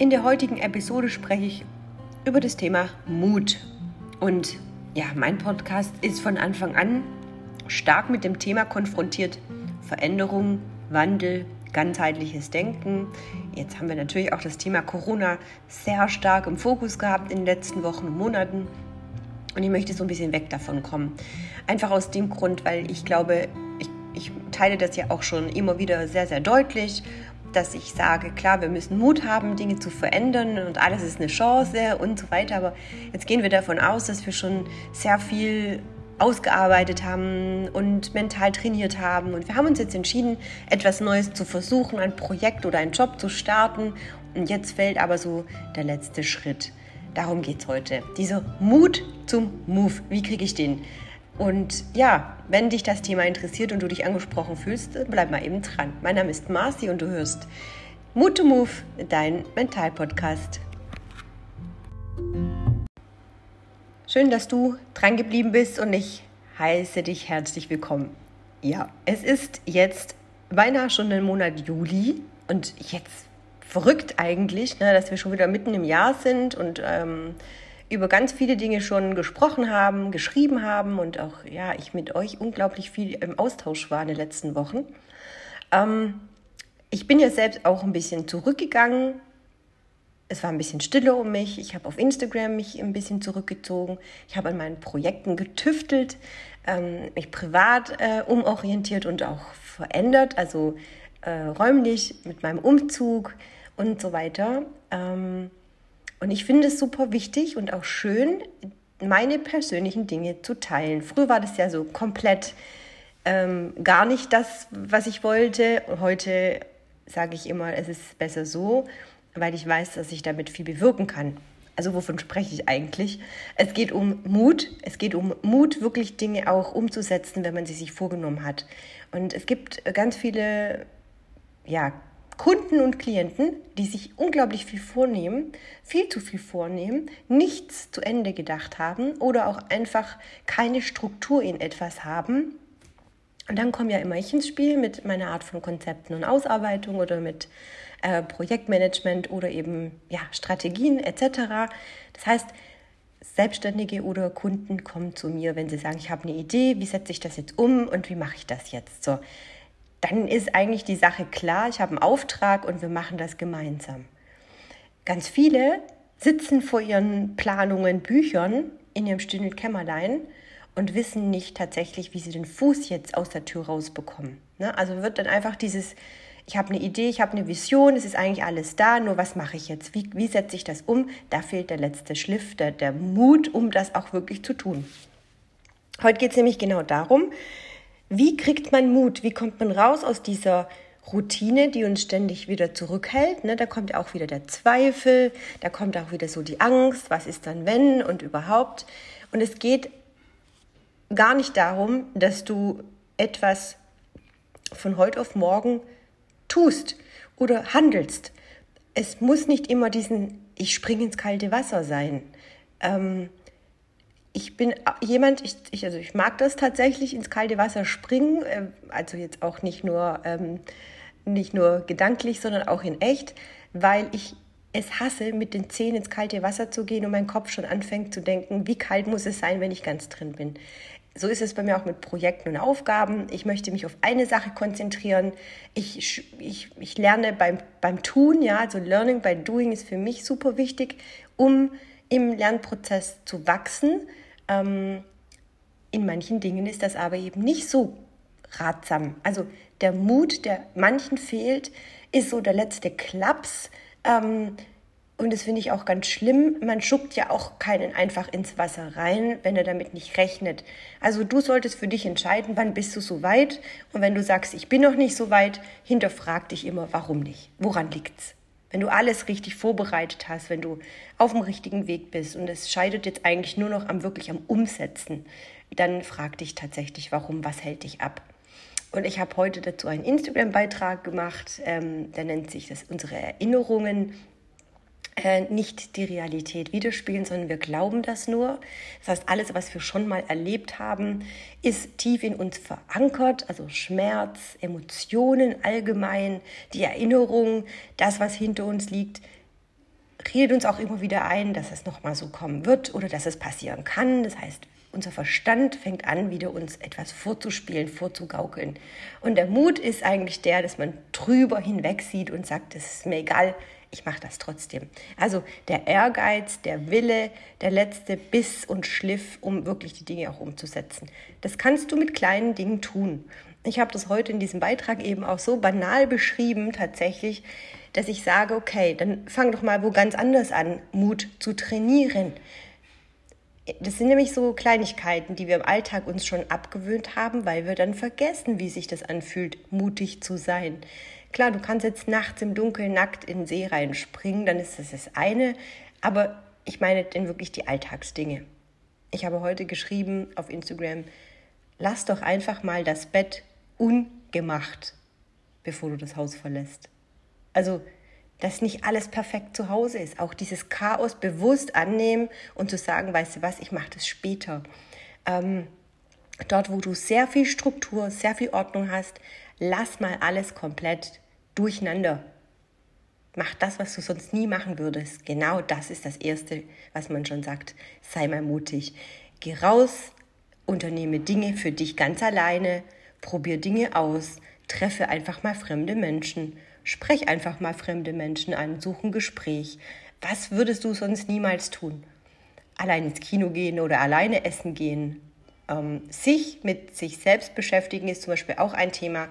In der heutigen Episode spreche ich über das Thema Mut. Und ja, mein Podcast ist von Anfang an stark mit dem Thema konfrontiert. Veränderung, Wandel, ganzheitliches Denken. Jetzt haben wir natürlich auch das Thema Corona sehr stark im Fokus gehabt in den letzten Wochen und Monaten. Und ich möchte so ein bisschen weg davon kommen. Einfach aus dem Grund, weil ich glaube, ich, ich teile das ja auch schon immer wieder sehr, sehr deutlich dass ich sage, klar, wir müssen Mut haben, Dinge zu verändern und alles ist eine Chance und so weiter. Aber jetzt gehen wir davon aus, dass wir schon sehr viel ausgearbeitet haben und mental trainiert haben. Und wir haben uns jetzt entschieden, etwas Neues zu versuchen, ein Projekt oder einen Job zu starten. Und jetzt fällt aber so der letzte Schritt. Darum geht es heute. Dieser Mut zum Move. Wie kriege ich den? Und ja, wenn dich das Thema interessiert und du dich angesprochen fühlst, bleib mal eben dran. Mein Name ist Marci und du hörst Mut to Move, dein Mental-Podcast. Schön, dass du dran geblieben bist und ich heiße dich herzlich willkommen. Ja, es ist jetzt beinahe schon der Monat Juli und jetzt verrückt eigentlich, ne, dass wir schon wieder mitten im Jahr sind und ähm, über ganz viele Dinge schon gesprochen haben, geschrieben haben und auch ja, ich mit euch unglaublich viel im Austausch war in den letzten Wochen. Ähm, ich bin ja selbst auch ein bisschen zurückgegangen. Es war ein bisschen stiller um mich. Ich habe auf Instagram mich ein bisschen zurückgezogen. Ich habe an meinen Projekten getüftelt, ähm, mich privat äh, umorientiert und auch verändert, also äh, räumlich mit meinem Umzug und so weiter. Ähm, und ich finde es super wichtig und auch schön, meine persönlichen Dinge zu teilen. Früher war das ja so komplett ähm, gar nicht das, was ich wollte. Heute sage ich immer, es ist besser so, weil ich weiß, dass ich damit viel bewirken kann. Also wovon spreche ich eigentlich? Es geht um Mut. Es geht um Mut, wirklich Dinge auch umzusetzen, wenn man sie sich vorgenommen hat. Und es gibt ganz viele ja, Kunden und Klienten, die sich unglaublich viel vornehmen, viel zu viel vornehmen, nichts zu Ende gedacht haben oder auch einfach keine Struktur in etwas haben. Und dann komme ja immer ich ins Spiel mit meiner Art von Konzepten und Ausarbeitung oder mit äh, Projektmanagement oder eben ja, Strategien etc. Das heißt, Selbstständige oder Kunden kommen zu mir, wenn sie sagen, ich habe eine Idee, wie setze ich das jetzt um und wie mache ich das jetzt? So, dann ist eigentlich die Sache klar, ich habe einen Auftrag und wir machen das gemeinsam. Ganz viele sitzen vor ihren Planungen, Büchern in ihrem stillen Kämmerlein und wissen nicht tatsächlich, wie sie den Fuß jetzt aus der Tür rausbekommen. Ne? Also wird dann einfach dieses, ich habe eine Idee, ich habe eine Vision, es ist eigentlich alles da, nur was mache ich jetzt? Wie, wie setze ich das um? Da fehlt der letzte Schliff, der, der Mut, um das auch wirklich zu tun. Heute geht es nämlich genau darum, wie kriegt man Mut? Wie kommt man raus aus dieser Routine, die uns ständig wieder zurückhält? Ne? Da kommt auch wieder der Zweifel, da kommt auch wieder so die Angst, was ist dann wenn und überhaupt. Und es geht gar nicht darum, dass du etwas von heute auf morgen tust oder handelst. Es muss nicht immer diesen Ich springe ins kalte Wasser sein. Ähm, ich bin jemand, ich, ich, also ich mag das tatsächlich ins kalte Wasser springen, äh, also jetzt auch nicht nur, ähm, nicht nur gedanklich, sondern auch in echt, weil ich es hasse, mit den Zehen ins kalte Wasser zu gehen und mein Kopf schon anfängt zu denken, wie kalt muss es sein, wenn ich ganz drin bin. So ist es bei mir auch mit Projekten und Aufgaben. Ich möchte mich auf eine Sache konzentrieren. Ich, ich, ich lerne beim, beim Tun, ja, also Learning by Doing ist für mich super wichtig, um im Lernprozess zu wachsen ähm, in manchen Dingen ist das aber eben nicht so ratsam. Also der Mut, der manchen fehlt, ist so der letzte Klaps. Ähm, und das finde ich auch ganz schlimm. Man schuckt ja auch keinen einfach ins Wasser rein, wenn er damit nicht rechnet. Also du solltest für dich entscheiden, wann bist du so weit. Und wenn du sagst, ich bin noch nicht so weit, hinterfrag dich immer, warum nicht? Woran liegt's? Wenn du alles richtig vorbereitet hast, wenn du auf dem richtigen Weg bist und es scheidet jetzt eigentlich nur noch am wirklich am Umsetzen, dann frag dich tatsächlich, warum, was hält dich ab? Und ich habe heute dazu einen Instagram-Beitrag gemacht, ähm, der nennt sich das unsere Erinnerungen äh, nicht die Realität widerspiegeln, sondern wir glauben das nur. Das heißt, alles, was wir schon mal erlebt haben, ist tief in uns verankert, also Schmerz, Emotionen allgemein, die Erinnerung, das, was hinter uns liegt, redet uns auch immer wieder ein, dass es nochmal so kommen wird oder dass es passieren kann. Das heißt, unser Verstand fängt an, wieder uns etwas vorzuspielen, vorzugaukeln. Und der Mut ist eigentlich der, dass man drüber hinweg sieht und sagt, es ist mir egal, ich mache das trotzdem. Also der Ehrgeiz, der Wille, der letzte Biss und Schliff, um wirklich die Dinge auch umzusetzen. Das kannst du mit kleinen Dingen tun. Ich habe das heute in diesem Beitrag eben auch so banal beschrieben, tatsächlich, dass ich sage, okay, dann fang doch mal wo ganz anders an, Mut zu trainieren. Das sind nämlich so Kleinigkeiten, die wir im Alltag uns schon abgewöhnt haben, weil wir dann vergessen, wie sich das anfühlt, mutig zu sein. Klar, du kannst jetzt nachts im Dunkeln nackt in den See reinspringen, dann ist das das eine, aber ich meine denn wirklich die Alltagsdinge. Ich habe heute geschrieben auf Instagram, lass doch einfach mal das Bett ungemacht, bevor du das Haus verlässt. Also, dass nicht alles perfekt zu Hause ist. Auch dieses Chaos bewusst annehmen und zu sagen, weißt du was, ich mache das später. Ähm, dort, wo du sehr viel Struktur, sehr viel Ordnung hast, lass mal alles komplett durcheinander. Mach das, was du sonst nie machen würdest. Genau das ist das Erste, was man schon sagt. Sei mal mutig. Geh raus, unternehme Dinge für dich ganz alleine, probier Dinge aus, treffe einfach mal fremde Menschen Sprech einfach mal fremde Menschen an, such ein Gespräch. Was würdest du sonst niemals tun? Allein ins Kino gehen oder alleine essen gehen. Ähm, sich mit sich selbst beschäftigen ist zum Beispiel auch ein Thema,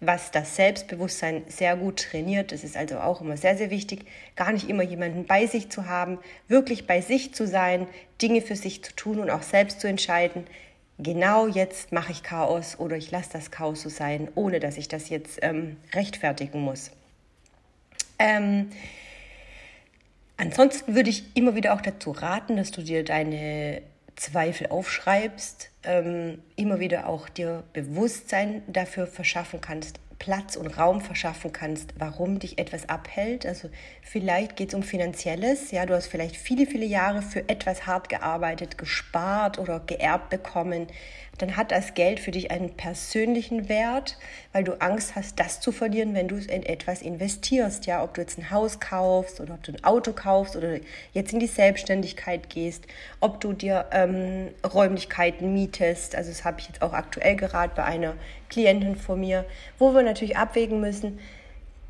was das Selbstbewusstsein sehr gut trainiert. Das ist also auch immer sehr, sehr wichtig, gar nicht immer jemanden bei sich zu haben, wirklich bei sich zu sein, Dinge für sich zu tun und auch selbst zu entscheiden, genau jetzt mache ich Chaos oder ich lasse das Chaos so sein, ohne dass ich das jetzt ähm, rechtfertigen muss. Ähm, ansonsten würde ich immer wieder auch dazu raten, dass du dir deine Zweifel aufschreibst, ähm, immer wieder auch dir Bewusstsein dafür verschaffen kannst, Platz und Raum verschaffen kannst, warum dich etwas abhält. Also vielleicht geht es um finanzielles, ja, du hast vielleicht viele, viele Jahre für etwas hart gearbeitet, gespart oder geerbt bekommen, dann hat das Geld für dich einen persönlichen Wert, weil du Angst hast, das zu verlieren, wenn du in etwas investierst. Ja, ob du jetzt ein Haus kaufst oder ob du ein Auto kaufst oder jetzt in die Selbstständigkeit gehst, ob du dir ähm, Räumlichkeiten mietest. Also das habe ich jetzt auch aktuell gerade bei einer Klientin von mir, wo wir natürlich abwägen müssen,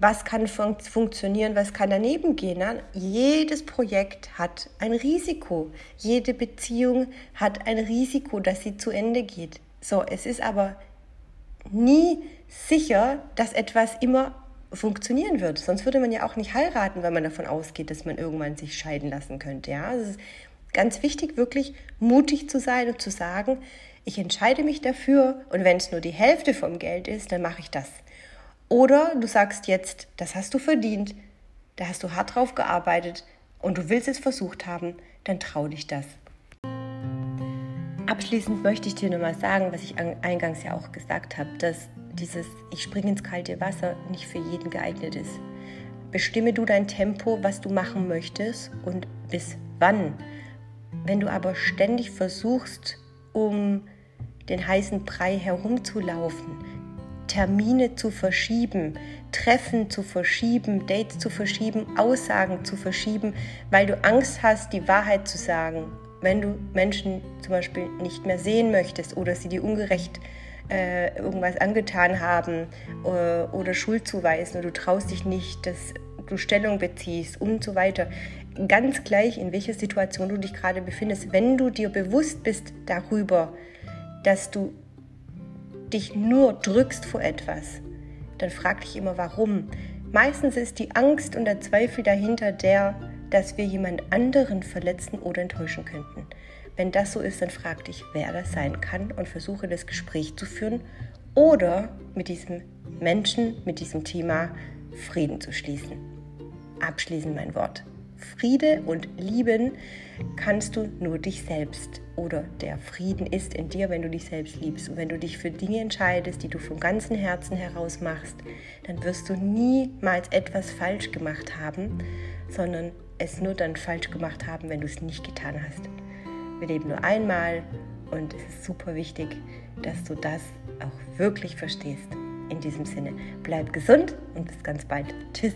was kann fun funktionieren, was kann daneben gehen. Ne? Jedes Projekt hat ein Risiko. Jede Beziehung hat ein Risiko, dass sie zu Ende geht. So, es ist aber nie sicher, dass etwas immer funktionieren wird. Sonst würde man ja auch nicht heiraten, wenn man davon ausgeht, dass man irgendwann sich scheiden lassen könnte. Ja, es ist ganz wichtig, wirklich mutig zu sein und zu sagen, ich entscheide mich dafür und wenn es nur die Hälfte vom Geld ist, dann mache ich das. Oder du sagst jetzt, das hast du verdient, da hast du hart drauf gearbeitet und du willst es versucht haben, dann trau dich das. Abschließend möchte ich dir nochmal sagen, was ich eingangs ja auch gesagt habe, dass dieses Ich springe ins kalte Wasser nicht für jeden geeignet ist. Bestimme du dein Tempo, was du machen möchtest und bis wann. Wenn du aber ständig versuchst, um den heißen Brei herumzulaufen, Termine zu verschieben, Treffen zu verschieben, Dates zu verschieben, Aussagen zu verschieben, weil du Angst hast, die Wahrheit zu sagen. Wenn du Menschen zum Beispiel nicht mehr sehen möchtest oder sie dir ungerecht äh, irgendwas angetan haben äh, oder Schuld zuweisen oder du traust dich nicht, dass du Stellung beziehst und so weiter. Ganz gleich, in welcher Situation du dich gerade befindest, wenn du dir bewusst bist darüber, dass du dich nur drückst vor etwas, dann frag dich immer warum. Meistens ist die Angst und der Zweifel dahinter der, dass wir jemand anderen verletzen oder enttäuschen könnten. Wenn das so ist, dann frag dich, wer das sein kann und versuche das Gespräch zu führen oder mit diesem Menschen, mit diesem Thema Frieden zu schließen. Abschließend mein Wort. Friede und lieben kannst du nur dich selbst. Oder der Frieden ist in dir, wenn du dich selbst liebst. Und wenn du dich für Dinge entscheidest, die du vom ganzen Herzen heraus machst, dann wirst du niemals etwas falsch gemacht haben, sondern es nur dann falsch gemacht haben, wenn du es nicht getan hast. Wir leben nur einmal und es ist super wichtig, dass du das auch wirklich verstehst. In diesem Sinne, bleib gesund und bis ganz bald. Tschüss.